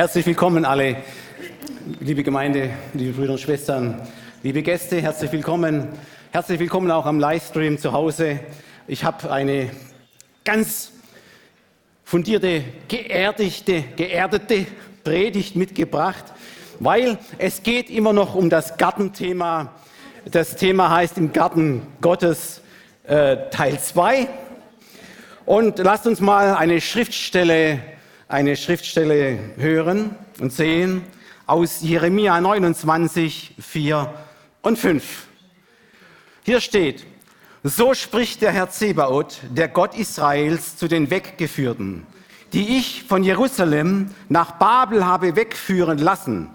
Herzlich willkommen alle, liebe Gemeinde, liebe Brüder und Schwestern, liebe Gäste, herzlich willkommen. Herzlich willkommen auch am Livestream zu Hause. Ich habe eine ganz fundierte, geerdigte, geerdete Predigt mitgebracht, weil es geht immer noch um das Gartenthema. Das Thema heißt im Garten Gottes äh, Teil 2. Und lasst uns mal eine Schriftstelle eine Schriftstelle hören und sehen aus Jeremia 29, 4 und 5. Hier steht, so spricht der Herr Zebaoth, der Gott Israels, zu den Weggeführten, die ich von Jerusalem nach Babel habe wegführen lassen.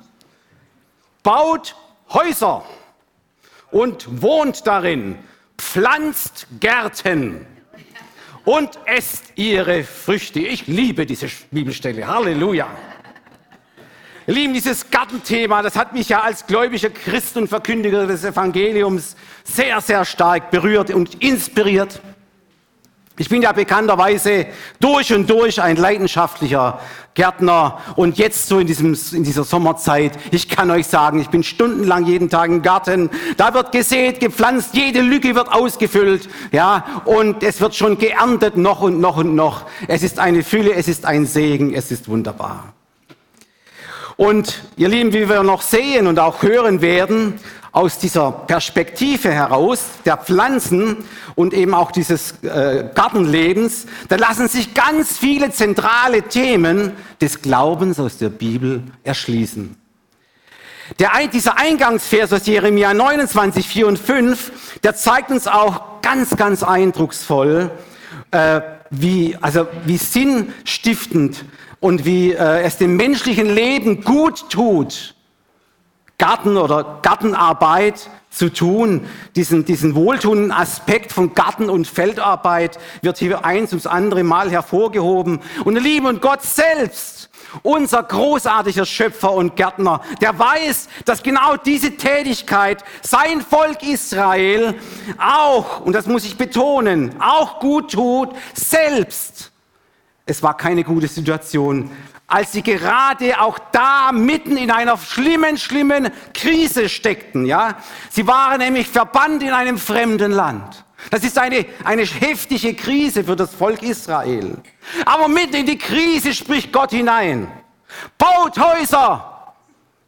Baut Häuser und wohnt darin, pflanzt Gärten und esst ihre Früchte. Ich liebe diese Bibelstelle. Halleluja. Ihr Lieben, dieses Gartenthema, das hat mich ja als gläubiger Christ und Verkündiger des Evangeliums sehr, sehr stark berührt und inspiriert. Ich bin ja bekannterweise durch und durch ein leidenschaftlicher Gärtner und jetzt so in, diesem, in dieser Sommerzeit, ich kann euch sagen, ich bin stundenlang jeden Tag im Garten, da wird gesät, gepflanzt, jede Lücke wird ausgefüllt, ja, und es wird schon geerntet noch und noch und noch. Es ist eine Fülle, es ist ein Segen, es ist wunderbar. Und ihr Lieben, wie wir noch sehen und auch hören werden, aus dieser Perspektive heraus der Pflanzen und eben auch dieses äh, Gartenlebens, da lassen sich ganz viele zentrale Themen des Glaubens aus der Bibel erschließen. Der, dieser Eingangsvers aus Jeremia 29, 4 und 5, der zeigt uns auch ganz, ganz eindrucksvoll, äh, wie, also wie sinnstiftend und wie äh, es dem menschlichen Leben gut tut, Garten oder Gartenarbeit zu tun. Diesen, diesen wohltuenden Aspekt von Garten- und Feldarbeit wird hier eins ums andere Mal hervorgehoben. Und Liebe und Gott selbst, unser großartiger Schöpfer und Gärtner, der weiß, dass genau diese Tätigkeit sein Volk Israel auch, und das muss ich betonen, auch gut tut, selbst. Es war keine gute Situation, als sie gerade auch da mitten in einer schlimmen, schlimmen Krise steckten. Ja, sie waren nämlich verbannt in einem fremden Land. Das ist eine, eine heftige Krise für das Volk Israel. Aber mitten in die Krise spricht Gott hinein. Baut Häuser.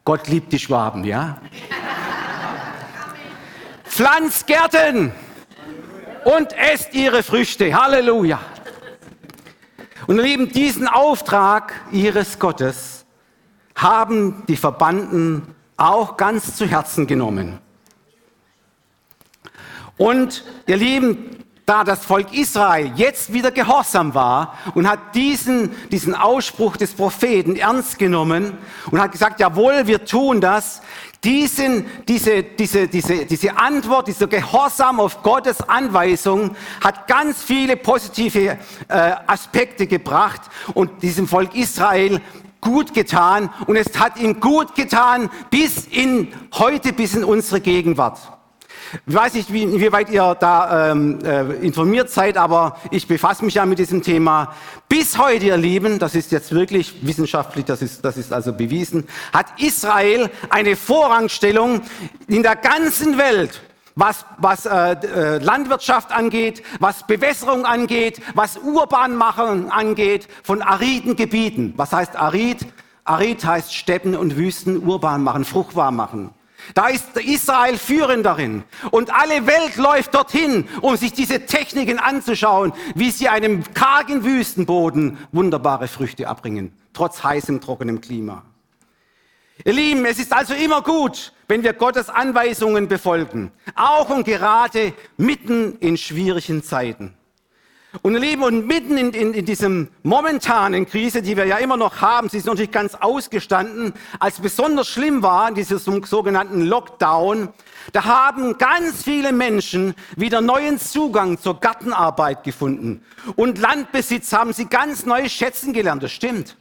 Gott liebt die Schwaben, ja? Pflanzt Gärten und esst ihre Früchte. Halleluja. Und Lieben, diesen Auftrag ihres Gottes haben die Verbanden auch ganz zu Herzen genommen. Und ihr Lieben, da das Volk Israel jetzt wieder gehorsam war und hat diesen, diesen Ausspruch des Propheten ernst genommen und hat gesagt, jawohl, wir tun das, diesen, diese, diese, diese, diese Antwort, dieser Gehorsam auf Gottes Anweisung hat ganz viele positive äh, Aspekte gebracht und diesem Volk Israel gut getan und es hat ihm gut getan bis in heute, bis in unsere Gegenwart. Ich weiß nicht, wie, inwieweit ihr da ähm, äh, informiert seid, aber ich befasse mich ja mit diesem Thema. Bis heute, ihr Lieben, das ist jetzt wirklich wissenschaftlich, das ist, das ist also bewiesen, hat Israel eine Vorrangstellung in der ganzen Welt was, was äh, äh, Landwirtschaft angeht, was Bewässerung angeht, was Urbanmachen angeht von ariden Gebieten. Was heißt arid? Arid heißt Steppen und Wüsten urban machen, fruchtbar machen. Da ist Israel führend darin. Und alle Welt läuft dorthin, um sich diese Techniken anzuschauen, wie sie einem kargen Wüstenboden wunderbare Früchte abbringen, trotz heißem, trockenem Klima. Ihr Lieben, es ist also immer gut, wenn wir Gottes Anweisungen befolgen, auch und gerade mitten in schwierigen Zeiten. Und ihr Lieben, und mitten in, in, in diesem momentanen Krise, die wir ja immer noch haben, sie ist natürlich ganz ausgestanden, als besonders schlimm war, dieses sogenannten Lockdown, da haben ganz viele Menschen wieder neuen Zugang zur Gartenarbeit gefunden. Und Landbesitz haben sie ganz neu schätzen gelernt, das stimmt.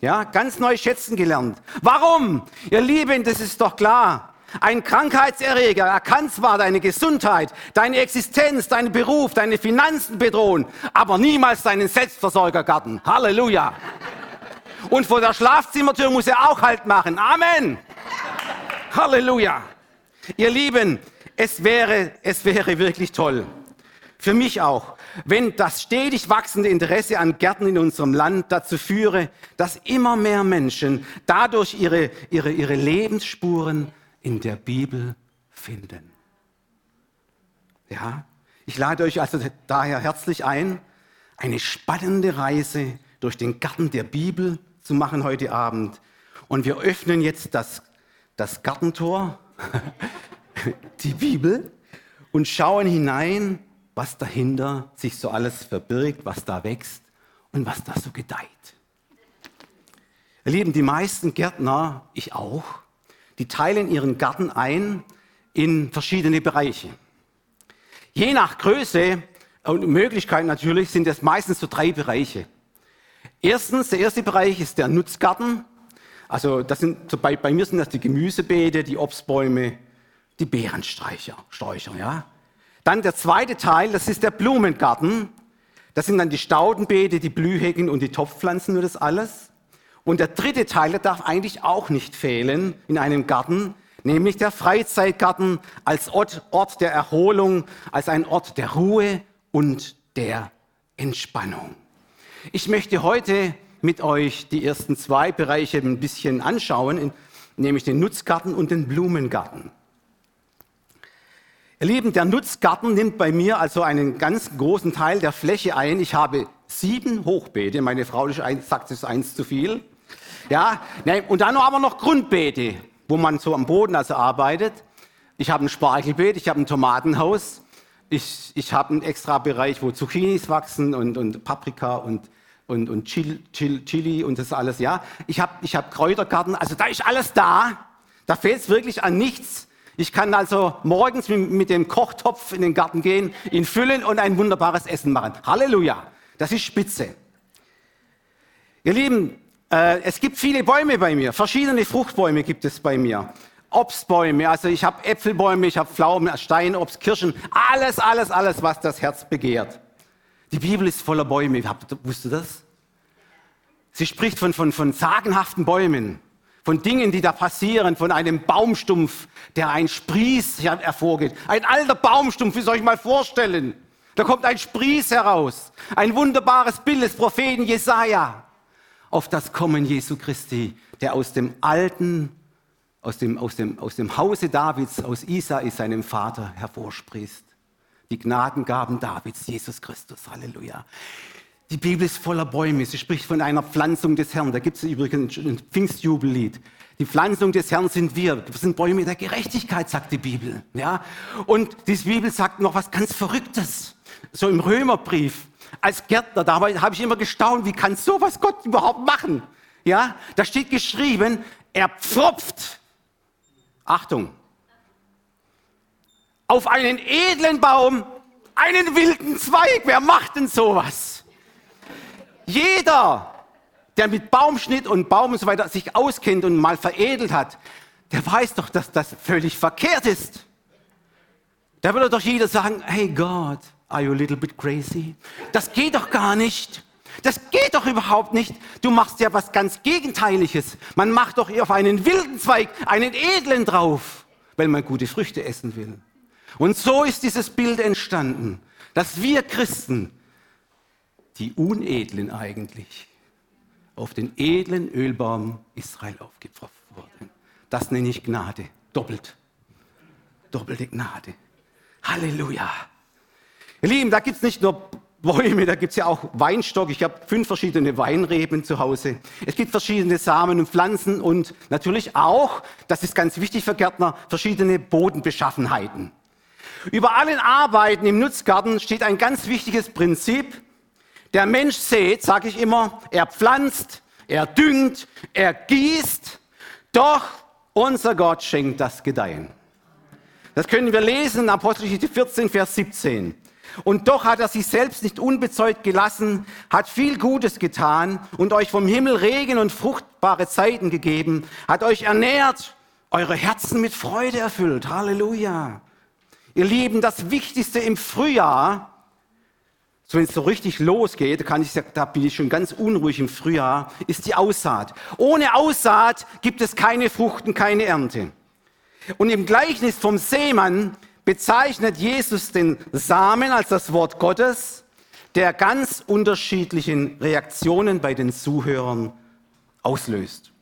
Ja, ganz neu schätzen gelernt. Warum? Ihr Lieben, das ist doch klar. Ein Krankheitserreger, er kann zwar deine Gesundheit, deine Existenz, deinen Beruf, deine Finanzen bedrohen, aber niemals deinen Selbstversorgergarten. Halleluja. Und vor der Schlafzimmertür muss er auch Halt machen. Amen. Halleluja. Ihr Lieben, es wäre, es wäre wirklich toll. Für mich auch, wenn das stetig wachsende Interesse an Gärten in unserem Land dazu führe, dass immer mehr Menschen dadurch ihre, ihre, ihre Lebensspuren in der Bibel finden. Ja, ich lade euch also daher herzlich ein, eine spannende Reise durch den Garten der Bibel zu machen heute Abend. Und wir öffnen jetzt das, das Gartentor, die Bibel, und schauen hinein, was dahinter sich so alles verbirgt, was da wächst und was da so gedeiht. Ihr Lieben, die meisten Gärtner, ich auch, die teilen ihren Garten ein in verschiedene Bereiche. Je nach Größe und Möglichkeit natürlich sind es meistens so drei Bereiche. Erstens, der erste Bereich ist der Nutzgarten. Also das sind, bei, bei mir sind das die Gemüsebeete, die Obstbäume, die Beerensträucher. Sträucher, ja. Dann der zweite Teil, das ist der Blumengarten. Das sind dann die Staudenbeete, die Blühhecken und die Topfpflanzen, nur das alles. Und der dritte Teil, der darf eigentlich auch nicht fehlen in einem Garten, nämlich der Freizeitgarten als Ort, Ort der Erholung, als ein Ort der Ruhe und der Entspannung. Ich möchte heute mit euch die ersten zwei Bereiche ein bisschen anschauen, nämlich den Nutzgarten und den Blumengarten. Ihr Lieben, der Nutzgarten nimmt bei mir also einen ganz großen Teil der Fläche ein. Ich habe sieben Hochbeete. Meine Frau sagt, es ist eins zu viel. Ja, und dann aber noch Grundbeete, wo man so am Boden also arbeitet. Ich habe ein Spargelbeet, ich habe ein Tomatenhaus, ich, ich habe einen extra Bereich, wo Zucchinis wachsen und, und Paprika und, und, und Chili, Chili, Chili und das alles. Ja, ich habe ich hab Kräutergarten, also da ist alles da. Da fehlt es wirklich an nichts. Ich kann also morgens mit, mit dem Kochtopf in den Garten gehen, ihn füllen und ein wunderbares Essen machen. Halleluja, das ist spitze. Ihr Lieben, äh, es gibt viele Bäume bei mir, verschiedene Fruchtbäume gibt es bei mir. Obstbäume, also ich habe Äpfelbäume, ich habe Pflaumen, Steinobst, Kirschen, alles, alles, alles, was das Herz begehrt. Die Bibel ist voller Bäume, wusstest du das? Sie spricht von, von, von sagenhaften Bäumen, von Dingen, die da passieren, von einem Baumstumpf, der ein Sprieß hervorgeht. Ein alter Baumstumpf, wie soll ich mal vorstellen? Da kommt ein Sprieß heraus. Ein wunderbares Bild des Propheten Jesaja auf das Kommen Jesu Christi, der aus dem alten, aus dem, aus dem, aus dem Hause Davids, aus Isai, seinem Vater, hervorspricht. Die Gnadengaben Davids, Jesus Christus, Halleluja. Die Bibel ist voller Bäume. Sie spricht von einer Pflanzung des Herrn. Da gibt es übrigens ein Pfingstjubellied. Die Pflanzung des Herrn sind wir. Das sind Bäume der Gerechtigkeit, sagt die Bibel. Ja? Und die Bibel sagt noch was ganz Verrücktes. So im Römerbrief als Gärtner, da habe ich immer gestaunt, wie kann sowas Gott überhaupt machen? Ja, da steht geschrieben, er pfropft, Achtung, auf einen edlen Baum einen wilden Zweig. Wer macht denn sowas? Jeder, der mit Baumschnitt und Baum und so weiter sich auskennt und mal veredelt hat, der weiß doch, dass das völlig verkehrt ist. Da würde doch jeder sagen, hey Gott, Are you a little bit crazy? Das geht doch gar nicht. Das geht doch überhaupt nicht. Du machst ja was ganz Gegenteiliges. Man macht doch auf einen wilden Zweig einen edlen drauf, weil man gute Früchte essen will. Und so ist dieses Bild entstanden, dass wir Christen, die Unedlen eigentlich, auf den edlen Ölbaum Israel aufgepfropft wurden. Das nenne ich Gnade. Doppelt. Doppelte Gnade. Halleluja. Ihr Lieben, da gibt es nicht nur Bäume, da gibt es ja auch Weinstock. Ich habe fünf verschiedene Weinreben zu Hause. Es gibt verschiedene Samen und Pflanzen und natürlich auch, das ist ganz wichtig für Gärtner, verschiedene Bodenbeschaffenheiten. Über allen Arbeiten im Nutzgarten steht ein ganz wichtiges Prinzip. Der Mensch sät, sage ich immer, er pflanzt, er düngt, er gießt, doch unser Gott schenkt das Gedeihen. Das können wir lesen in Apostelgeschichte 14, Vers 17. Und doch hat er sich selbst nicht unbezeugt gelassen, hat viel Gutes getan und euch vom Himmel Regen und fruchtbare Zeiten gegeben, hat euch ernährt, eure Herzen mit Freude erfüllt. Halleluja. Ihr Lieben, das Wichtigste im Frühjahr so wenn es so richtig losgeht, kann ich sagen, da bin ich schon ganz unruhig im Frühjahr, ist die Aussaat. Ohne Aussaat gibt es keine Frucht und keine Ernte. Und im Gleichnis vom Seemann bezeichnet Jesus den Samen als das Wort Gottes, der ganz unterschiedlichen Reaktionen bei den Zuhörern auslöst.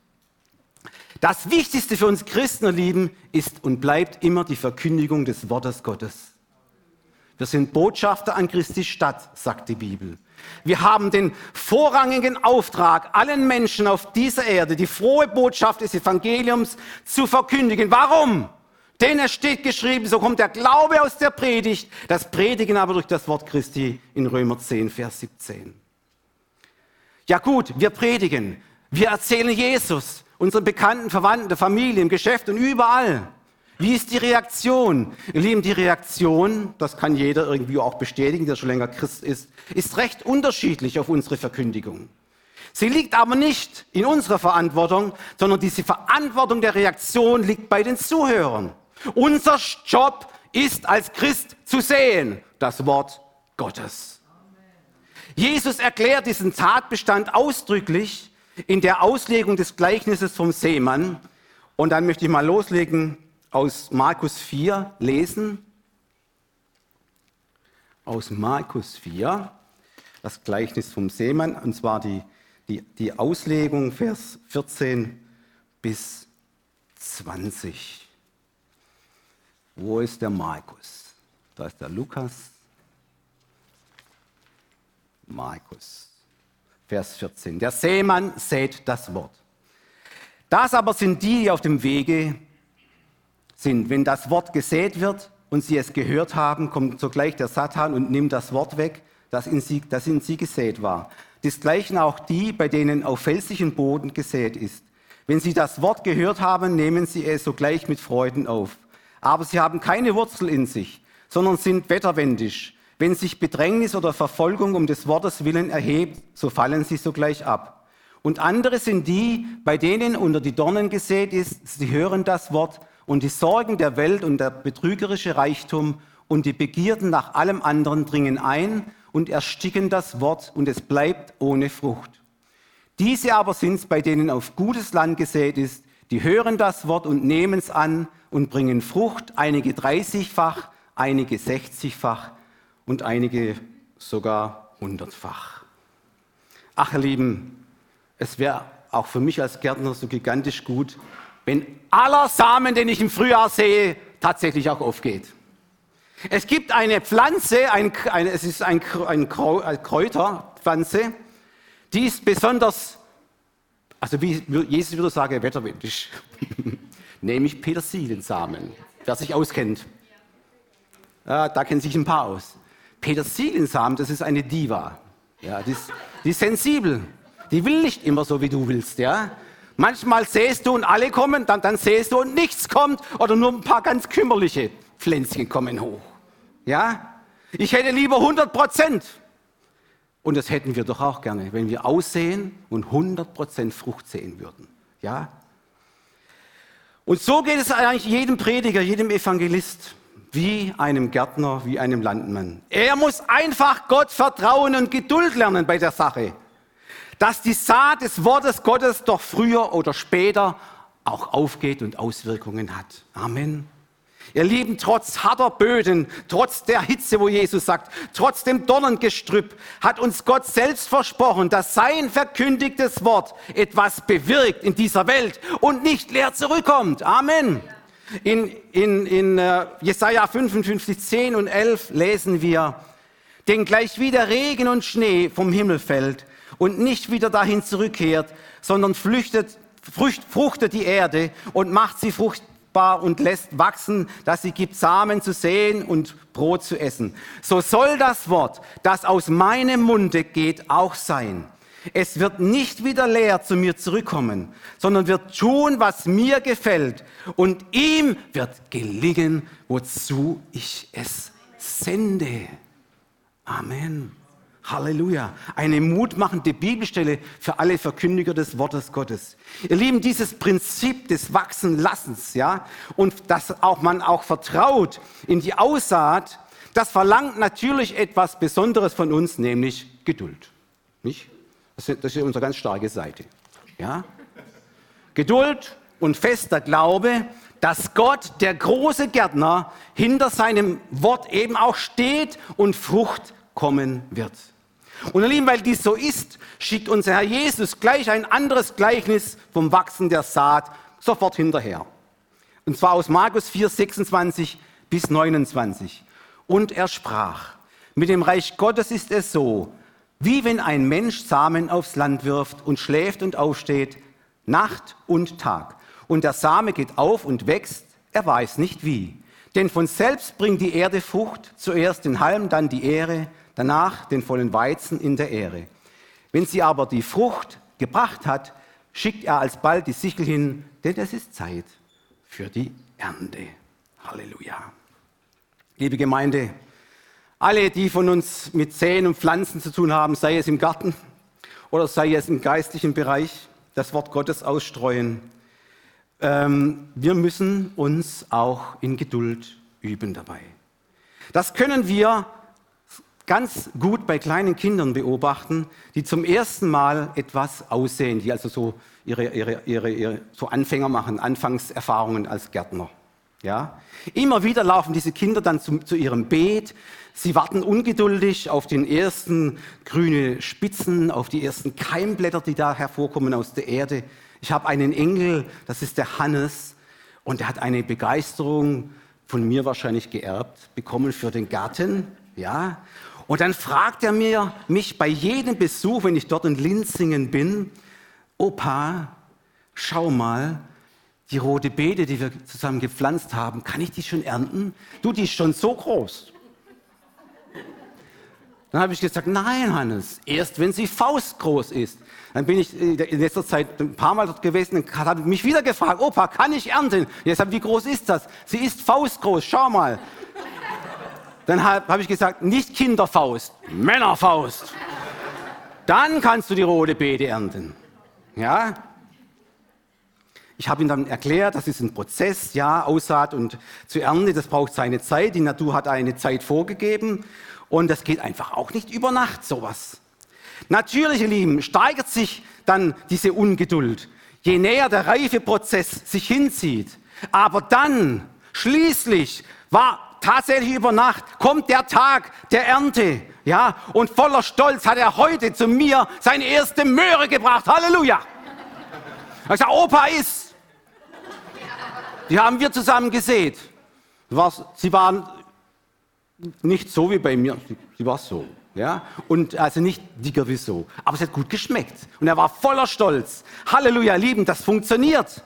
Das Wichtigste für uns Christen, Lieben, ist und bleibt immer die Verkündigung des Wortes Gottes. Wir sind Botschafter an Christi Stadt, sagt die Bibel. Wir haben den vorrangigen Auftrag, allen Menschen auf dieser Erde die frohe Botschaft des Evangeliums zu verkündigen. Warum? Denn es steht geschrieben, so kommt der Glaube aus der Predigt, das Predigen aber durch das Wort Christi in Römer 10, Vers 17. Ja gut, wir predigen, wir erzählen Jesus, unseren Bekannten, Verwandten, der Familie, im Geschäft und überall. Wie ist die Reaktion? Ihr Lieben, die Reaktion, das kann jeder irgendwie auch bestätigen, der schon länger Christ ist, ist recht unterschiedlich auf unsere Verkündigung. Sie liegt aber nicht in unserer Verantwortung, sondern diese Verantwortung der Reaktion liegt bei den Zuhörern. Unser Job ist als Christ zu sehen, das Wort Gottes. Jesus erklärt diesen Tatbestand ausdrücklich in der Auslegung des Gleichnisses vom Seemann. Und dann möchte ich mal loslegen aus Markus 4 lesen. Aus Markus 4, das Gleichnis vom Seemann, und zwar die, die, die Auslegung, Vers 14 bis 20. Wo ist der Markus? Da ist der Lukas. Markus, Vers 14. Der Seemann sät das Wort. Das aber sind die, die auf dem Wege sind. Wenn das Wort gesät wird und sie es gehört haben, kommt sogleich der Satan und nimmt das Wort weg, das in sie, das in sie gesät war. Desgleichen auch die, bei denen auf felsigen Boden gesät ist. Wenn sie das Wort gehört haben, nehmen sie es sogleich mit Freuden auf. Aber sie haben keine Wurzel in sich, sondern sind wetterwendisch. Wenn sich Bedrängnis oder Verfolgung um des Wortes willen erhebt, so fallen sie sogleich ab. Und andere sind die, bei denen unter die Dornen gesät ist, sie hören das Wort und die Sorgen der Welt und der betrügerische Reichtum und die Begierden nach allem anderen dringen ein und ersticken das Wort und es bleibt ohne Frucht. Diese aber sind es, bei denen auf gutes Land gesät ist, die hören das Wort und nehmen es an und bringen Frucht, einige dreißigfach, einige sechzigfach und einige sogar hundertfach. Ach, ihr Lieben, es wäre auch für mich als Gärtner so gigantisch gut, wenn aller Samen, den ich im Frühjahr sehe, tatsächlich auch aufgeht. Es gibt eine Pflanze, ein, ein, es ist ein, ein Kräuterpflanze, die ist besonders, also wie Jesus würde sagen, wetterwindig, nämlich Petersiliensamen, wer sich auskennt. Ja, da kennen sich ein paar aus. Petersiliensamen, das ist eine Diva. Ja, die, ist, die ist sensibel. Die will nicht immer so, wie du willst. Ja? Manchmal sähst du und alle kommen, dann, dann sähst du und nichts kommt oder nur ein paar ganz kümmerliche Pflänzchen kommen hoch. Ja? Ich hätte lieber 100 Prozent. Und das hätten wir doch auch gerne, wenn wir aussehen und 100 Prozent Frucht sehen würden. Ja? Und so geht es eigentlich jedem Prediger, jedem Evangelist, wie einem Gärtner, wie einem Landmann. Er muss einfach Gott vertrauen und Geduld lernen bei der Sache dass die Saat des Wortes Gottes doch früher oder später auch aufgeht und Auswirkungen hat. Amen. Ihr Lieben, trotz harter Böden, trotz der Hitze, wo Jesus sagt, trotz dem Dornengestrüpp, hat uns Gott selbst versprochen, dass sein verkündigtes Wort etwas bewirkt in dieser Welt und nicht leer zurückkommt. Amen. In, in, in uh, Jesaja 55, 10 und 11 lesen wir, denn gleich wie der Regen und Schnee vom Himmel fällt und nicht wieder dahin zurückkehrt, sondern flüchtet, fruchtet die Erde und macht sie fruchtbar und lässt wachsen, dass sie gibt Samen zu sehen und Brot zu essen. So soll das Wort, das aus meinem Munde geht, auch sein. Es wird nicht wieder leer zu mir zurückkommen, sondern wird tun, was mir gefällt. Und ihm wird gelingen, wozu ich es sende. Amen. Halleluja. Eine mutmachende Bibelstelle für alle Verkündiger des Wortes Gottes. Ihr Lieben, dieses Prinzip des Wachsenlassens, ja, und dass auch man auch vertraut in die Aussaat, Das verlangt natürlich etwas Besonderes von uns, nämlich Geduld. Nicht? Das ist unsere ganz starke Seite. Ja? Geduld und fester Glaube, dass Gott, der große Gärtner, hinter seinem Wort eben auch steht und Frucht kommen wird. Und ihr Lieben, weil dies so ist, schickt unser Herr Jesus gleich ein anderes Gleichnis vom Wachsen der Saat sofort hinterher. Und zwar aus Markus 4, 26 bis 29. Und er sprach, mit dem Reich Gottes ist es so, wie wenn ein Mensch Samen aufs Land wirft und schläft und aufsteht, Nacht und Tag. Und der Same geht auf und wächst, er weiß nicht wie. Denn von selbst bringt die Erde Frucht, zuerst den Halm, dann die Ähre, danach den vollen Weizen in der Ähre. Wenn sie aber die Frucht gebracht hat, schickt er alsbald die Sichel hin, denn es ist Zeit für die Ernte. Halleluja. Liebe Gemeinde, alle, die von uns mit Säen und Pflanzen zu tun haben, sei es im Garten oder sei es im geistlichen Bereich, das Wort Gottes ausstreuen, ähm, wir müssen uns auch in Geduld üben dabei. Das können wir ganz gut bei kleinen Kindern beobachten, die zum ersten Mal etwas aussehen, die also so ihre, ihre, ihre, ihre so Anfänger machen, Anfangserfahrungen als Gärtner. Ja? Immer wieder laufen diese Kinder dann zu, zu ihrem Beet. Sie warten ungeduldig auf den ersten grüne Spitzen, auf die ersten Keimblätter, die da hervorkommen aus der Erde. Ich habe einen Engel, das ist der Hannes, und er hat eine Begeisterung von mir wahrscheinlich geerbt bekommen für den Garten. Ja, und dann fragt er mir, mich bei jedem Besuch, wenn ich dort in Linzingen bin, Opa, schau mal, die rote Beete, die wir zusammen gepflanzt haben, kann ich die schon ernten? Du, die ist schon so groß. Dann habe ich gesagt, nein, Hannes, erst wenn sie faustgroß ist. Dann bin ich in letzter Zeit ein paar Mal dort gewesen und habe mich wieder gefragt, Opa, kann ich ernten? Jetzt habe wie groß ist das? Sie ist faustgroß, schau mal. Dann habe hab ich gesagt, nicht Kinderfaust, Männerfaust. Dann kannst du die rote Beete ernten. Ja? Ich habe ihm dann erklärt, das ist ein Prozess, ja, Aussaat und zu Ernte, das braucht seine Zeit. Die Natur hat eine Zeit vorgegeben und das geht einfach auch nicht über Nacht, sowas. Natürlich, ihr Lieben, steigert sich dann diese Ungeduld, je näher der Reifeprozess sich hinzieht. Aber dann, schließlich, war tatsächlich über Nacht, kommt der Tag der Ernte. Ja, und voller Stolz hat er heute zu mir seine erste Möhre gebracht. Halleluja. Ich sage, Opa ist. Die haben wir zusammen gesät. Sie waren nicht so wie bei mir, sie war so. Ja? Und also nicht dicker wie so. Aber es hat gut geschmeckt. Und er war voller Stolz. Halleluja, Lieben, das funktioniert.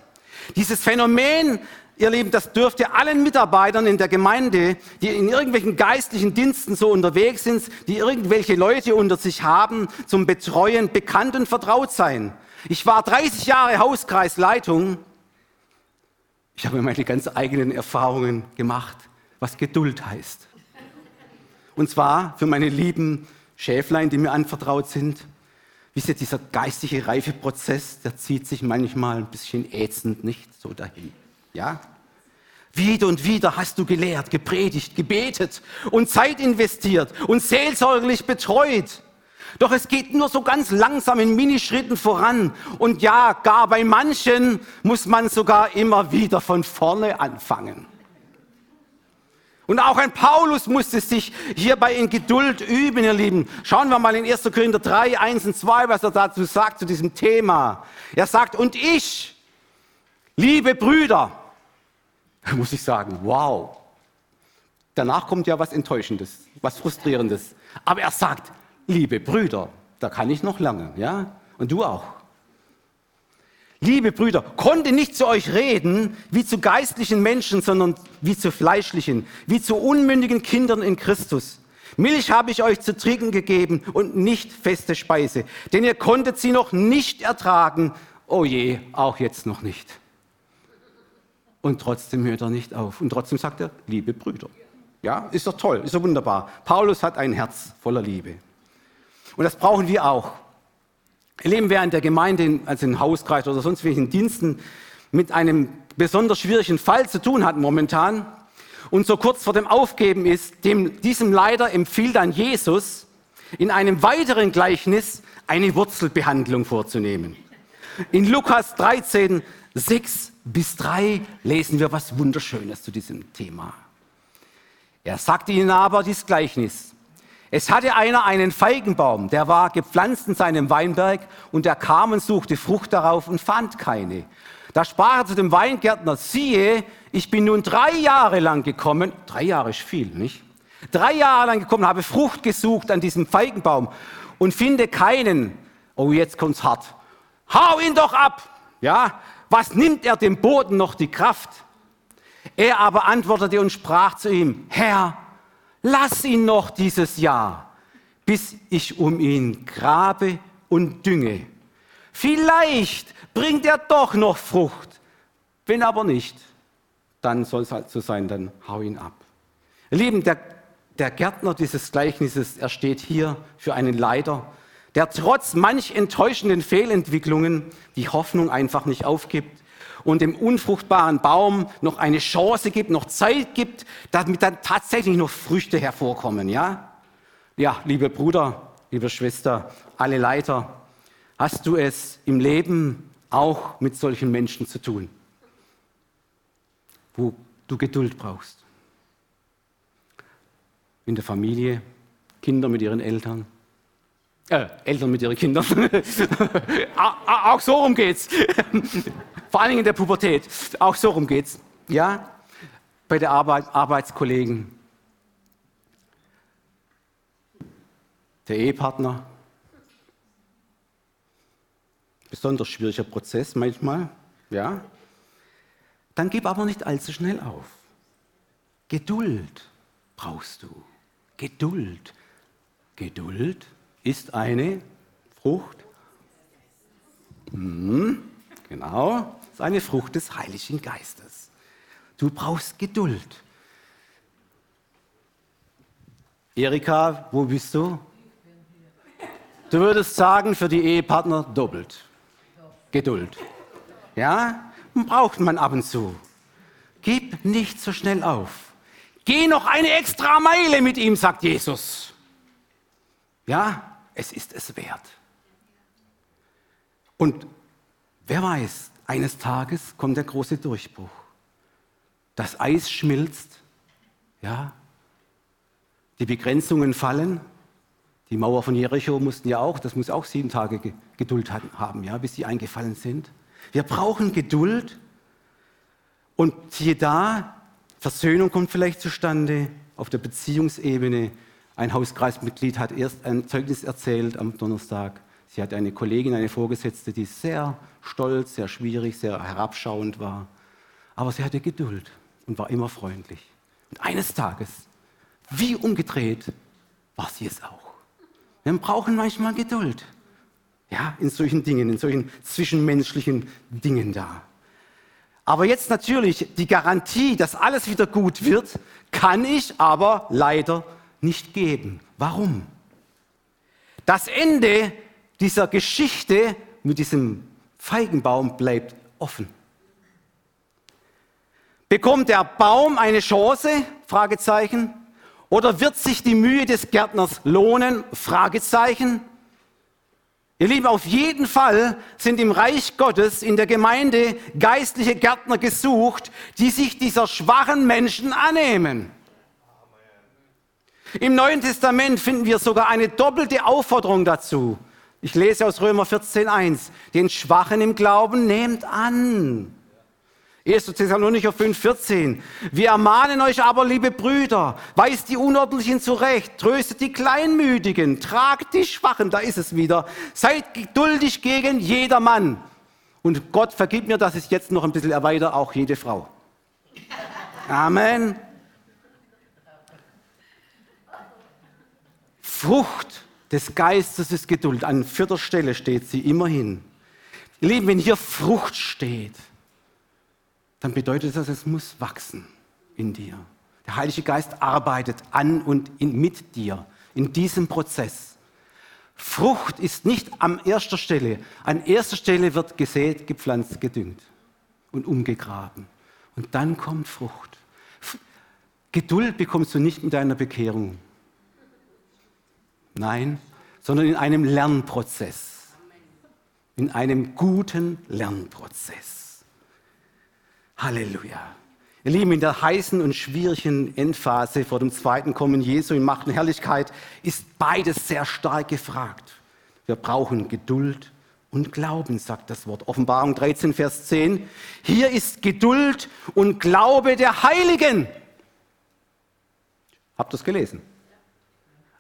Dieses Phänomen Ihr Lieben, das dürfte allen Mitarbeitern in der Gemeinde, die in irgendwelchen geistlichen Diensten so unterwegs sind, die irgendwelche Leute unter sich haben, zum Betreuen bekannt und vertraut sein. Ich war 30 Jahre Hauskreisleitung. Ich habe meine ganz eigenen Erfahrungen gemacht, was Geduld heißt. Und zwar für meine lieben Schäflein, die mir anvertraut sind. Wisst ihr, dieser geistige Reifeprozess, der zieht sich manchmal ein bisschen ätzend nicht so dahin. Ja? Wieder und wieder hast du gelehrt, gepredigt, gebetet und Zeit investiert und seelsorglich betreut. Doch es geht nur so ganz langsam in Minischritten voran. Und ja, gar bei manchen muss man sogar immer wieder von vorne anfangen. Und auch ein Paulus musste sich hierbei in Geduld üben, ihr Lieben. Schauen wir mal in 1. Korinther 3, 1 und 2, was er dazu sagt, zu diesem Thema. Er sagt, und ich, liebe Brüder, muss ich sagen, wow. Danach kommt ja was Enttäuschendes, was Frustrierendes. Aber er sagt, liebe Brüder, da kann ich noch lange, ja? Und du auch. Liebe Brüder, konnte nicht zu euch reden wie zu geistlichen Menschen, sondern wie zu fleischlichen, wie zu unmündigen Kindern in Christus. Milch habe ich euch zu trinken gegeben und nicht feste Speise, denn ihr konntet sie noch nicht ertragen. Oh je, auch jetzt noch nicht. Und trotzdem hört er nicht auf. Und trotzdem sagt er, liebe Brüder. Ja, ist doch toll, ist doch wunderbar. Paulus hat ein Herz voller Liebe. Und das brauchen wir auch. Wir leben während der Gemeinde, also in Hauskreis oder sonst welchen Diensten, mit einem besonders schwierigen Fall zu tun hat momentan. und so kurz vor dem Aufgeben ist, dem, diesem Leider empfiehlt dann Jesus, in einem weiteren Gleichnis eine Wurzelbehandlung vorzunehmen. In Lukas 13, 6 bis 3 lesen wir was Wunderschönes zu diesem Thema. Er sagte ihnen aber dieses Gleichnis. Es hatte einer einen Feigenbaum, der war gepflanzt in seinem Weinberg und er kam und suchte Frucht darauf und fand keine. Da sprach er zu dem Weingärtner, siehe, ich bin nun drei Jahre lang gekommen, drei Jahre ist viel, nicht? Drei Jahre lang gekommen, habe Frucht gesucht an diesem Feigenbaum und finde keinen. Oh, jetzt kommt's hart. Hau ihn doch ab! Ja, was nimmt er dem Boden noch die Kraft? Er aber antwortete und sprach zu ihm, Herr, lass ihn noch dieses Jahr, bis ich um ihn grabe und dünge. Vielleicht bringt er doch noch Frucht. Wenn aber nicht, dann soll es halt so sein, dann hau ihn ab. Lieben, der, der Gärtner dieses Gleichnisses, er steht hier für einen Leiter, der trotz manch enttäuschenden Fehlentwicklungen die Hoffnung einfach nicht aufgibt und dem unfruchtbaren Baum noch eine Chance gibt, noch Zeit gibt, damit dann tatsächlich noch Früchte hervorkommen, ja? Ja, liebe Bruder, liebe Schwester, alle Leiter, hast du es im Leben auch mit solchen Menschen zu tun, wo du Geduld brauchst? In der Familie, Kinder mit ihren Eltern, äh, Eltern mit ihren Kindern. auch so rum geht's. Vor allen Dingen in der Pubertät. Auch so rum geht's. Ja? Bei der Arbeit, Arbeitskollegen. Der Ehepartner. Besonders schwieriger Prozess manchmal. Ja? Dann gib aber nicht allzu schnell auf. Geduld brauchst du. Geduld. Geduld ist eine Frucht. Mhm, genau, ist eine Frucht des Heiligen Geistes. Du brauchst Geduld. Erika, wo bist du? Du würdest sagen, für die Ehepartner doppelt. Geduld. Ja, braucht man ab und zu. Gib nicht so schnell auf. Geh noch eine extra Meile mit ihm, sagt Jesus. Ja, es ist es wert. Und wer weiß, eines Tages kommt der große Durchbruch. Das Eis schmilzt, ja, die Begrenzungen fallen. Die Mauer von Jericho mussten ja auch, das muss auch sieben Tage Geduld haben, ja, bis sie eingefallen sind. Wir brauchen Geduld. Und siehe da, Versöhnung kommt vielleicht zustande auf der Beziehungsebene. Ein Hauskreismitglied hat erst ein Zeugnis erzählt am Donnerstag. Sie hat eine Kollegin, eine Vorgesetzte, die sehr stolz, sehr schwierig, sehr herabschauend war. Aber sie hatte Geduld und war immer freundlich. Und eines Tages, wie umgedreht, war sie es auch. Wir brauchen manchmal Geduld. Ja, in solchen Dingen, in solchen zwischenmenschlichen Dingen da. Aber jetzt natürlich die Garantie, dass alles wieder gut wird, kann ich aber leider nicht geben. Warum? Das Ende dieser Geschichte mit diesem Feigenbaum bleibt offen. Bekommt der Baum eine Chance? Fragezeichen. Oder wird sich die Mühe des Gärtners lohnen? Fragezeichen. Ihr Lieben, auf jeden Fall sind im Reich Gottes in der Gemeinde geistliche Gärtner gesucht, die sich dieser schwachen Menschen annehmen. Im Neuen Testament finden wir sogar eine doppelte Aufforderung dazu. Ich lese aus Römer 14.1. Den Schwachen im Glauben nehmt an. 1. Thessalonicher 5,14. Wir ermahnen euch aber, liebe Brüder, weist die Unordentlichen zurecht, tröstet die Kleinmütigen, tragt die Schwachen, da ist es wieder. Seid geduldig gegen jedermann. Und Gott vergib mir, dass ich jetzt noch ein bisschen erweitere, auch jede Frau. Amen. Frucht des Geistes ist Geduld. An vierter Stelle steht sie immerhin. Ihr Lieben, wenn hier Frucht steht, dann bedeutet das, es muss wachsen in dir. Der Heilige Geist arbeitet an und in, mit dir in diesem Prozess. Frucht ist nicht an erster Stelle. An erster Stelle wird gesät, gepflanzt, gedüngt und umgegraben. Und dann kommt Frucht. Geduld bekommst du nicht mit deiner Bekehrung. Nein, sondern in einem Lernprozess. In einem guten Lernprozess. Halleluja. Ihr Lieben, in der heißen und schwierigen Endphase vor dem zweiten Kommen Jesu in Macht und Herrlichkeit ist beides sehr stark gefragt. Wir brauchen Geduld und Glauben, sagt das Wort. Offenbarung 13, Vers 10. Hier ist Geduld und Glaube der Heiligen. Habt ihr es gelesen?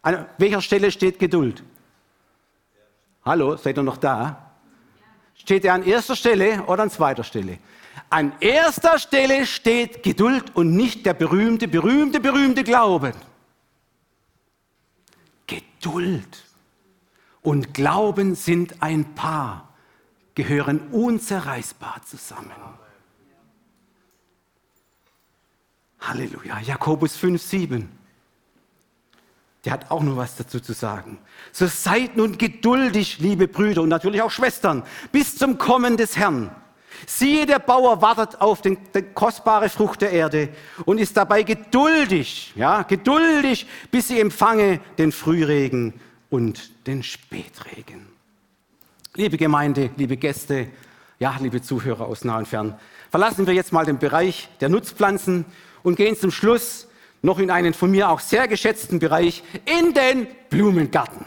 An welcher Stelle steht Geduld? Hallo, seid ihr noch da? Steht er an erster Stelle oder an zweiter Stelle? An erster Stelle steht Geduld und nicht der berühmte, berühmte, berühmte Glaube. Geduld und Glauben sind ein Paar, gehören unzerreißbar zusammen. Halleluja. Jakobus 5, 7 der hat auch noch was dazu zu sagen. So seid nun geduldig, liebe Brüder und natürlich auch Schwestern, bis zum Kommen des Herrn. Siehe, der Bauer wartet auf die, die kostbare Frucht der Erde und ist dabei geduldig, ja, geduldig, bis sie empfange den Frühregen und den Spätregen. Liebe Gemeinde, liebe Gäste, ja, liebe Zuhörer aus nah und fern, verlassen wir jetzt mal den Bereich der Nutzpflanzen und gehen zum Schluss noch in einen von mir auch sehr geschätzten Bereich, in den Blumengarten.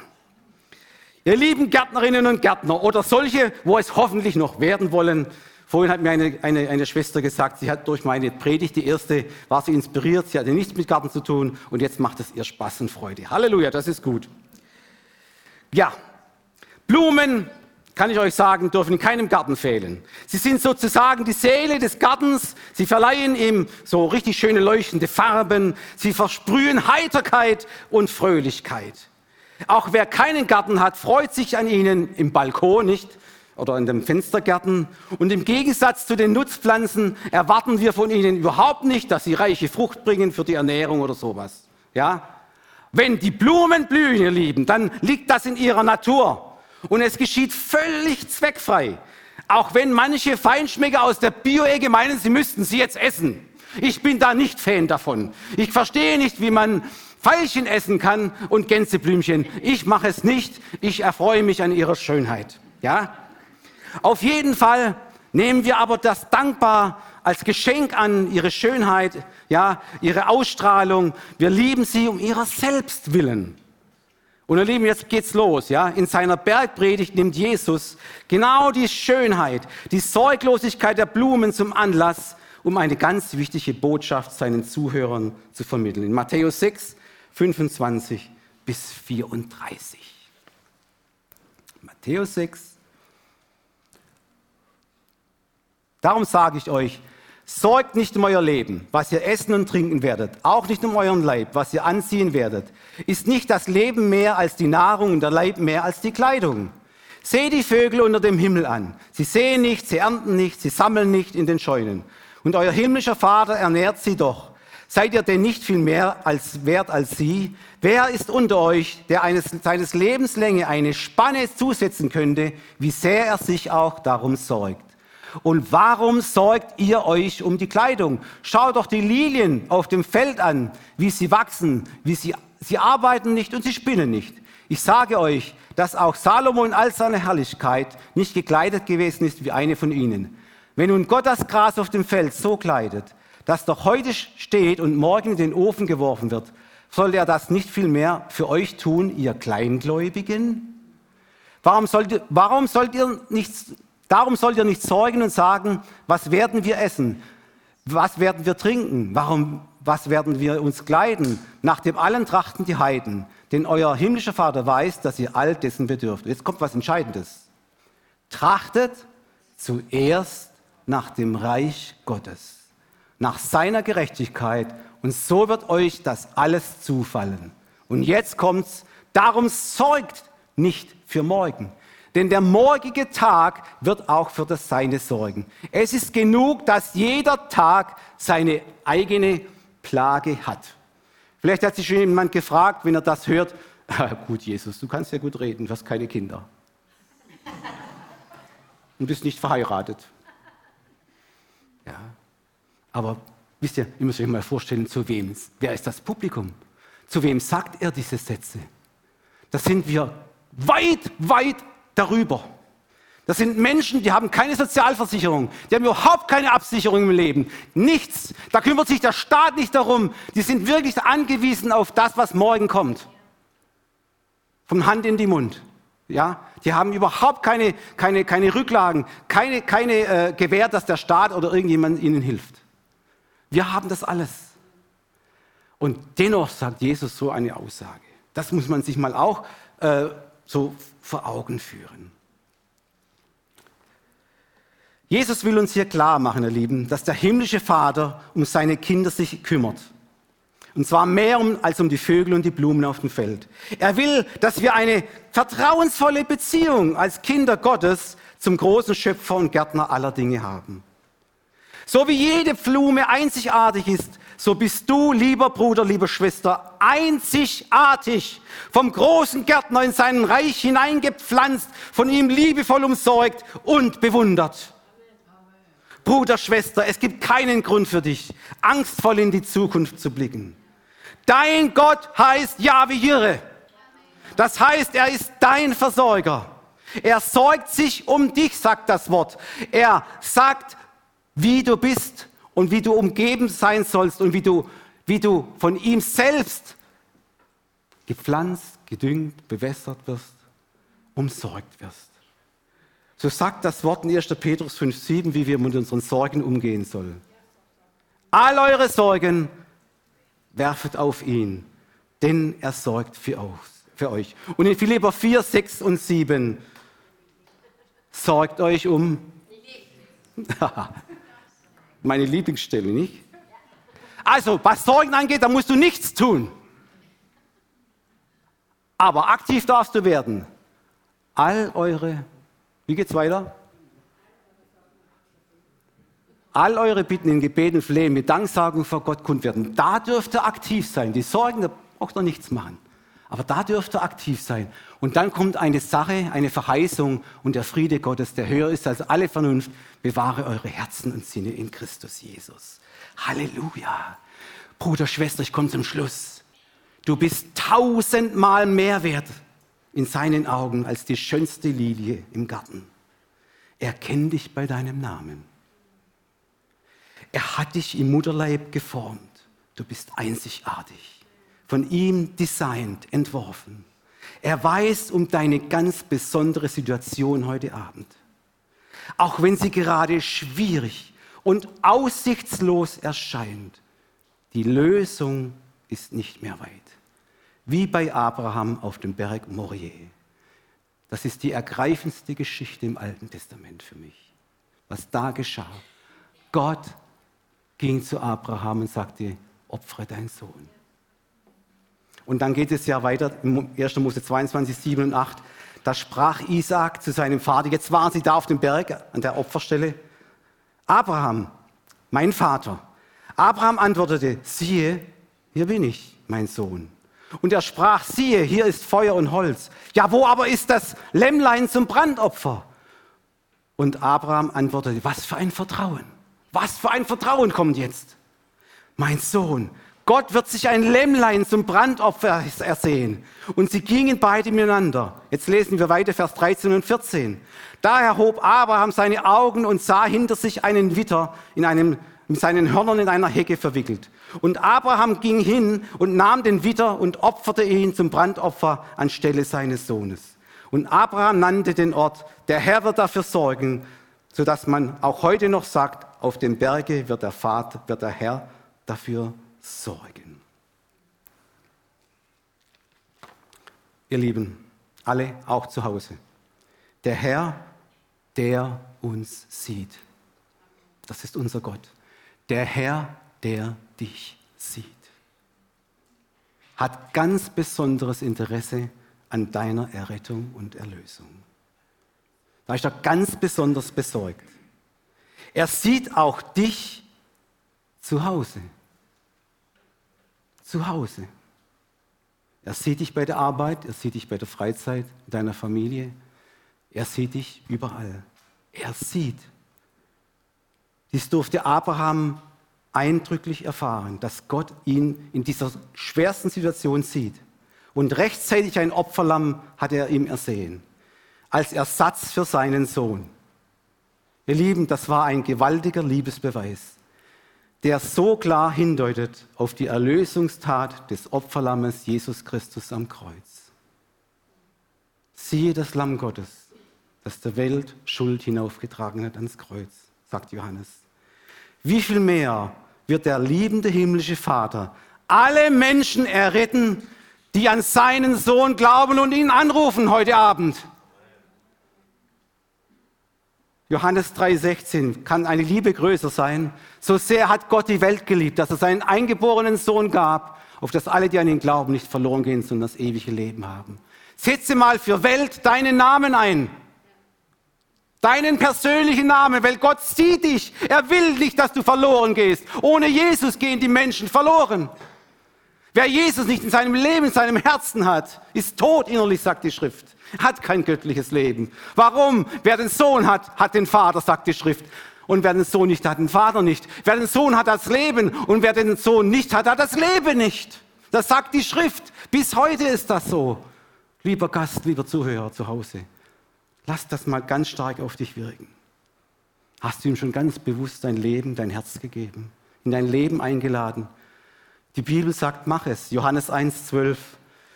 Ihr lieben Gärtnerinnen und Gärtner oder solche, wo es hoffentlich noch werden wollen. Vorhin hat mir eine, eine, eine Schwester gesagt, sie hat durch meine Predigt, die erste, war sie inspiriert, sie hatte nichts mit Garten zu tun und jetzt macht es ihr Spaß und Freude. Halleluja, das ist gut. Ja, Blumen kann ich euch sagen, dürfen in keinem Garten fehlen. Sie sind sozusagen die Seele des Gartens. Sie verleihen ihm so richtig schöne leuchtende Farben. Sie versprühen Heiterkeit und Fröhlichkeit. Auch wer keinen Garten hat, freut sich an ihnen im Balkon, nicht? Oder in dem Fenstergarten. Und im Gegensatz zu den Nutzpflanzen erwarten wir von ihnen überhaupt nicht, dass sie reiche Frucht bringen für die Ernährung oder sowas. Ja? Wenn die Blumen blühen, ihr Lieben, dann liegt das in ihrer Natur. Und es geschieht völlig zweckfrei. Auch wenn manche Feinschmecker aus der Bio-Ecke meinen, sie müssten sie jetzt essen. Ich bin da nicht Fan davon. Ich verstehe nicht, wie man Veilchen essen kann und Gänseblümchen. Ich mache es nicht. Ich erfreue mich an ihrer Schönheit. Ja? Auf jeden Fall nehmen wir aber das dankbar als Geschenk an, ihre Schönheit, ja, ihre Ausstrahlung. Wir lieben sie um ihrer selbst willen. Und ihr Lieben, jetzt geht's los, ja. In seiner Bergpredigt nimmt Jesus genau die Schönheit, die Sorglosigkeit der Blumen zum Anlass, um eine ganz wichtige Botschaft seinen Zuhörern zu vermitteln. In Matthäus 6, 25 bis 34. Matthäus 6. Darum sage ich euch, Sorgt nicht um euer Leben, was ihr essen und trinken werdet, auch nicht um euren Leib, was ihr anziehen werdet. Ist nicht das Leben mehr als die Nahrung und der Leib mehr als die Kleidung? Seht die Vögel unter dem Himmel an. Sie sehen nicht, sie ernten nicht, sie sammeln nicht in den Scheunen. Und euer himmlischer Vater ernährt sie doch. Seid ihr denn nicht viel mehr als wert als sie? Wer ist unter euch, der eines, seines Lebenslänge eine Spanne zusetzen könnte, wie sehr er sich auch darum sorgt? Und warum sorgt ihr euch um die Kleidung? Schaut doch die Lilien auf dem Feld an, wie sie wachsen, wie sie, sie arbeiten nicht und sie spinnen nicht. Ich sage euch, dass auch Salomo in all seiner Herrlichkeit nicht gekleidet gewesen ist wie eine von ihnen. Wenn nun Gott das Gras auf dem Feld so kleidet, das doch heute steht und morgen in den Ofen geworfen wird, soll er das nicht viel mehr für euch tun, ihr Kleingläubigen? Warum sollt, warum sollt ihr nichts Darum sollt ihr nicht sorgen und sagen, was werden wir essen? Was werden wir trinken? Warum, was werden wir uns kleiden? Nach dem allen trachten die Heiden. Denn euer himmlischer Vater weiß, dass ihr all dessen bedürft. Jetzt kommt was Entscheidendes. Trachtet zuerst nach dem Reich Gottes, nach seiner Gerechtigkeit, und so wird euch das alles zufallen. Und jetzt kommt's, darum sorgt nicht für morgen, denn der morgige Tag wird auch für das Seine sorgen. Es ist genug, dass jeder Tag seine eigene Plage hat. Vielleicht hat sich schon jemand gefragt, wenn er das hört, ah, gut, Jesus, du kannst ja gut reden, du hast keine Kinder. Und bist nicht verheiratet. Ja. Aber wisst ihr, ihr müsst euch mal vorstellen, zu wem, wer ist das Publikum? Zu wem sagt er diese Sätze? Da sind wir weit, weit darüber. Das sind Menschen, die haben keine Sozialversicherung, die haben überhaupt keine Absicherung im Leben. Nichts. Da kümmert sich der Staat nicht darum. Die sind wirklich angewiesen auf das, was morgen kommt. Vom Hand in die Mund. Ja, die haben überhaupt keine, keine, keine Rücklagen, keine, keine äh, Gewähr, dass der Staat oder irgendjemand ihnen hilft. Wir haben das alles. Und dennoch sagt Jesus so eine Aussage. Das muss man sich mal auch äh, so vor Augen führen. Jesus will uns hier klar machen, ihr Lieben, dass der himmlische Vater um seine Kinder sich kümmert. Und zwar mehr um, als um die Vögel und die Blumen auf dem Feld. Er will, dass wir eine vertrauensvolle Beziehung als Kinder Gottes zum großen Schöpfer und Gärtner aller Dinge haben. So wie jede Blume einzigartig ist, so bist du, lieber Bruder, liebe Schwester, einzigartig vom großen Gärtner in sein Reich hineingepflanzt, von ihm liebevoll umsorgt und bewundert. Bruder, Schwester, es gibt keinen Grund für dich, angstvoll in die Zukunft zu blicken. Dein Gott heißt Yahweh Jireh. Das heißt, er ist dein Versorger. Er sorgt sich um dich, sagt das Wort. Er sagt, wie du bist und wie du umgeben sein sollst und wie du, wie du von ihm selbst gepflanzt, gedüngt, bewässert wirst, umsorgt wirst. So sagt das Wort in 1. Petrus 5,7, wie wir mit unseren Sorgen umgehen sollen. All eure Sorgen werfet auf ihn, denn er sorgt für, euch. Und in Philipper 4, 6 und 7, sorgt euch um. Meine Lieblingsstelle, nicht? Also, was Sorgen angeht, da musst du nichts tun. Aber aktiv darfst du werden. All eure, wie geht's weiter? All eure Bitten in Gebeten, Flehen mit Danksagung vor Gott kund werden. Da dürft ihr aktiv sein. Die Sorgen, da braucht ihr nichts machen. Aber da dürft ihr aktiv sein. Und dann kommt eine Sache, eine Verheißung und der Friede Gottes, der höher ist als alle Vernunft, bewahre eure Herzen und Sinne in Christus Jesus. Halleluja. Bruder, Schwester, ich komme zum Schluss. Du bist tausendmal mehr wert in seinen Augen als die schönste Lilie im Garten. Er kennt dich bei deinem Namen. Er hat dich im Mutterleib geformt. Du bist einzigartig, von ihm designt, entworfen. Er weiß um deine ganz besondere Situation heute Abend. Auch wenn sie gerade schwierig und aussichtslos erscheint, die Lösung ist nicht mehr weit. Wie bei Abraham auf dem Berg Morieh. Das ist die ergreifendste Geschichte im Alten Testament für mich, was da geschah. Gott ging zu Abraham und sagte, opfere deinen Sohn. Und dann geht es ja weiter, 1. Mose 22, 7 und 8. Da sprach Isaac zu seinem Vater, jetzt waren sie da auf dem Berg an der Opferstelle. Abraham, mein Vater. Abraham antwortete, siehe, hier bin ich, mein Sohn. Und er sprach, siehe, hier ist Feuer und Holz. Ja, wo aber ist das Lämmlein zum Brandopfer? Und Abraham antwortete, was für ein Vertrauen. Was für ein Vertrauen kommt jetzt? Mein Sohn, Gott wird sich ein Lämmlein zum Brandopfer ersehen. Und sie gingen beide miteinander. Jetzt lesen wir weiter Vers 13 und 14. Daher hob Abraham seine Augen und sah hinter sich einen Witter in einem, mit seinen Hörnern in einer Hecke verwickelt. Und Abraham ging hin und nahm den Witter und opferte ihn zum Brandopfer anstelle seines Sohnes. Und Abraham nannte den Ort, der Herr wird dafür sorgen, sodass man auch heute noch sagt, auf dem Berge wird der Vater, wird der Herr dafür sorgen. Ihr Lieben, alle auch zu Hause. Der Herr, der uns sieht. Das ist unser Gott. Der Herr, der dich sieht. Hat ganz besonderes Interesse an deiner Errettung und Erlösung. Da ist er ganz besonders besorgt. Er sieht auch dich zu Hause. Zu Hause. Er sieht dich bei der Arbeit, er sieht dich bei der Freizeit, deiner Familie. Er sieht dich überall. Er sieht. Dies durfte Abraham eindrücklich erfahren, dass Gott ihn in dieser schwersten Situation sieht. Und rechtzeitig ein Opferlamm hat er ihm ersehen, als Ersatz für seinen Sohn. Ihr Lieben, das war ein gewaltiger Liebesbeweis, der so klar hindeutet auf die Erlösungstat des Opferlammes Jesus Christus am Kreuz. Siehe das Lamm Gottes, das der Welt Schuld hinaufgetragen hat ans Kreuz, sagt Johannes. Wie viel mehr wird der liebende himmlische Vater alle Menschen erretten, die an seinen Sohn glauben und ihn anrufen heute Abend. Johannes 3:16 kann eine Liebe größer sein. So sehr hat Gott die Welt geliebt, dass er seinen eingeborenen Sohn gab, auf dass alle, die an ihn glauben, nicht verloren gehen, sondern das ewige Leben haben. Setze mal für Welt deinen Namen ein. Deinen persönlichen Namen, weil Gott sieht dich. Er will nicht, dass du verloren gehst. Ohne Jesus gehen die Menschen verloren. Wer Jesus nicht in seinem Leben, in seinem Herzen hat, ist tot innerlich, sagt die Schrift. Hat kein göttliches Leben. Warum? Wer den Sohn hat, hat den Vater, sagt die Schrift. Und wer den Sohn nicht hat, den Vater nicht. Wer den Sohn hat, das Leben. Und wer den Sohn nicht hat, hat das Leben nicht. Das sagt die Schrift. Bis heute ist das so. Lieber Gast, lieber Zuhörer zu Hause, lass das mal ganz stark auf dich wirken. Hast du ihm schon ganz bewusst dein Leben, dein Herz gegeben, in dein Leben eingeladen? Die Bibel sagt, mach es. Johannes 1,12.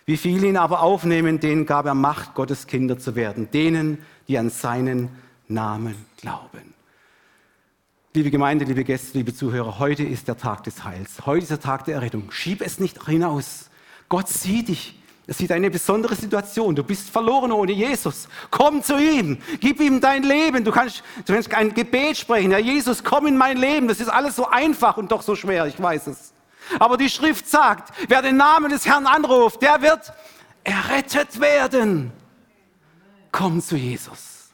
Wie viele ihn aber aufnehmen, denen gab er Macht, Gottes Kinder zu werden. Denen, die an seinen Namen glauben. Liebe Gemeinde, liebe Gäste, liebe Zuhörer, heute ist der Tag des Heils. Heute ist der Tag der Errettung. Schieb es nicht hinaus. Gott sieht dich. Er sieht eine besondere Situation. Du bist verloren ohne Jesus. Komm zu ihm. Gib ihm dein Leben. Du kannst, du kannst ein Gebet sprechen. Herr Jesus, komm in mein Leben. Das ist alles so einfach und doch so schwer. Ich weiß es. Aber die Schrift sagt, wer den Namen des Herrn anruft, der wird errettet werden. Komm zu Jesus.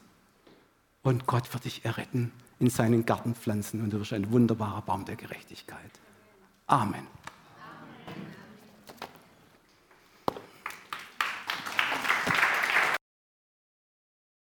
Und Gott wird dich erretten, in seinen Garten pflanzen und du wirst ein wunderbarer Baum der Gerechtigkeit. Amen.